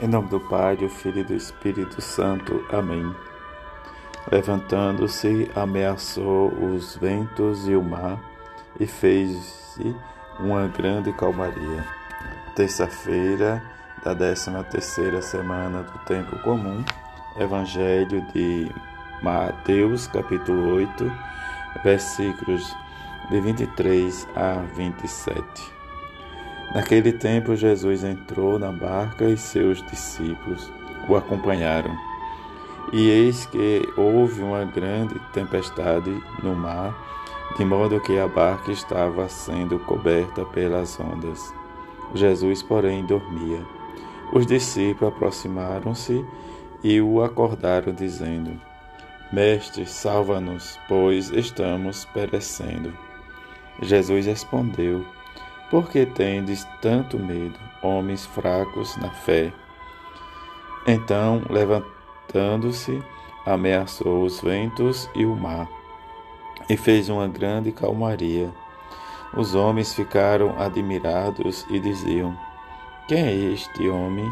Em nome do Pai, do Filho e do Espírito Santo. Amém. Levantando-se, ameaçou os ventos e o mar e fez-se uma grande calmaria. Terça-feira da décima terceira semana do tempo comum, Evangelho de Mateus, capítulo 8, versículos de 23 a 27. Naquele tempo, Jesus entrou na barca e seus discípulos o acompanharam. E eis que houve uma grande tempestade no mar, de modo que a barca estava sendo coberta pelas ondas. Jesus, porém, dormia. Os discípulos aproximaram-se e o acordaram, dizendo: Mestre, salva-nos, pois estamos perecendo. Jesus respondeu: por que tendes tanto medo, homens fracos na fé? Então, levantando-se, ameaçou os ventos e o mar, e fez uma grande calmaria. Os homens ficaram admirados e diziam: Quem é este homem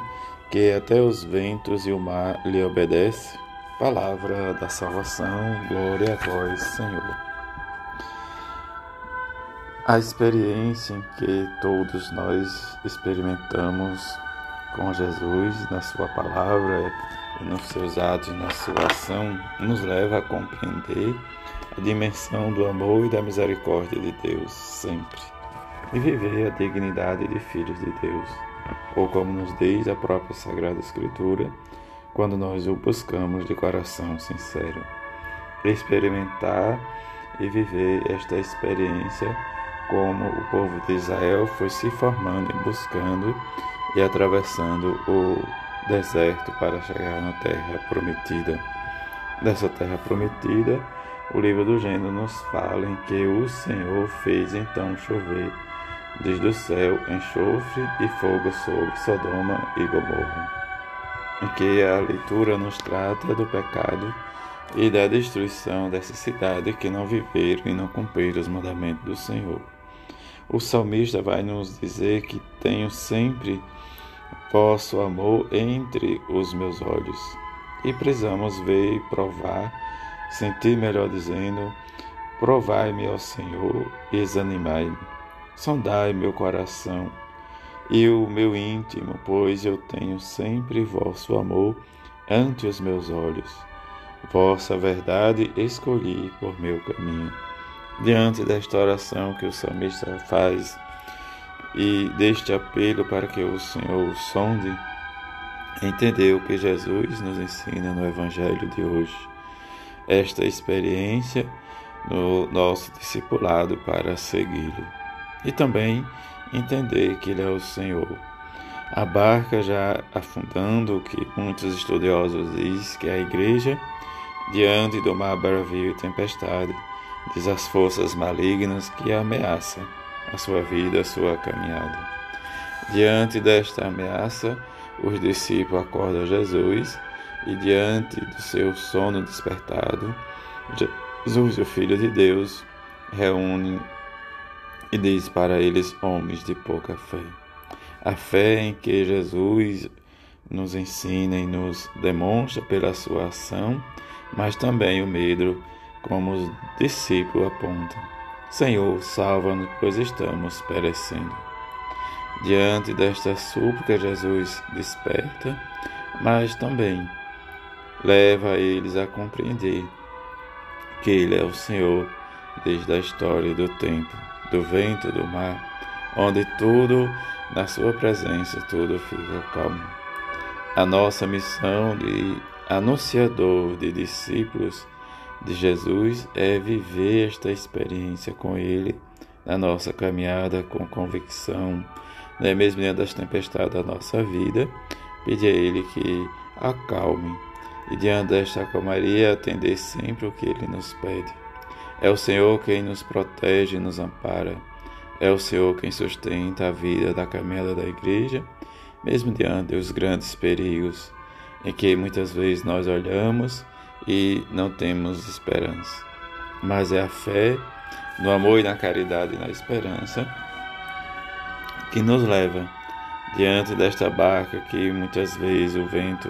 que até os ventos e o mar lhe obedece? Palavra da salvação, glória a vós, Senhor. A experiência em que todos nós experimentamos com Jesus, na Sua palavra, nos seus atos, na sua ação, nos leva a compreender a dimensão do amor e da misericórdia de Deus sempre e viver a dignidade de filhos de Deus, ou como nos diz a própria Sagrada Escritura, quando nós o buscamos de coração sincero. Experimentar e viver esta experiência como o povo de Israel foi se formando e buscando e atravessando o deserto para chegar na terra prometida. Dessa terra prometida, o livro do Gênesis nos fala em que o Senhor fez então chover desde o céu enxofre e fogo sobre Sodoma e Gomorra. Em que a leitura nos trata do pecado e da destruição dessa cidade que não viveram e não cumpriram os mandamentos do Senhor. O salmista vai nos dizer que tenho sempre vosso amor entre os meus olhos. E precisamos ver e provar, sentir melhor dizendo: Provai-me, ó Senhor, e examinai-me. Sondai meu coração e o meu íntimo, pois eu tenho sempre vosso amor ante os meus olhos. Vossa verdade escolhi por meu caminho diante desta oração que o salmista faz e deste apelo para que o Senhor o sonde, entendeu que Jesus nos ensina no Evangelho de hoje. Esta experiência no nosso discipulado para segui-lo. E também entender que Ele é o Senhor. A barca já afundando, o que muitos estudiosos dizem que é a igreja, diante do mar bravio e tempestade, diz as forças malignas que ameaçam a sua vida, a sua caminhada. Diante desta ameaça, os discípulos acordam Jesus e, diante do seu sono despertado, Jesus, o Filho de Deus, reúne e diz para eles, homens de pouca fé. A fé em que Jesus nos ensina e nos demonstra pela sua ação, mas também o medo como os discípulos apontam. Senhor, salva-nos, pois estamos perecendo. Diante desta súplica, Jesus desperta, mas também leva eles a compreender que Ele é o Senhor desde a história do tempo, do vento, do mar, onde tudo, na Sua presença, tudo fica calmo. A nossa missão de anunciador de discípulos de Jesus é viver esta experiência com Ele na nossa caminhada com convicção, né? mesmo diante das tempestades da nossa vida, pedir a Ele que acalme e diante desta calmaria atender sempre o que Ele nos pede. É o Senhor quem nos protege e nos ampara. É o Senhor quem sustenta a vida da caminhada da igreja, mesmo diante dos grandes perigos em que muitas vezes nós olhamos e não temos esperança. Mas é a fé no amor e na caridade e na esperança que nos leva diante desta barca que muitas vezes o vento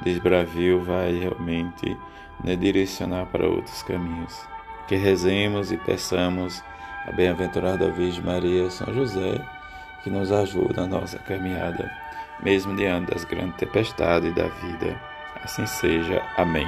desbravio vai realmente né, direcionar para outros caminhos. Que rezemos e peçamos a bem-aventurada Virgem Maria São José que nos ajuda na nossa caminhada, mesmo diante das grandes tempestades da vida. Assim seja. Amém.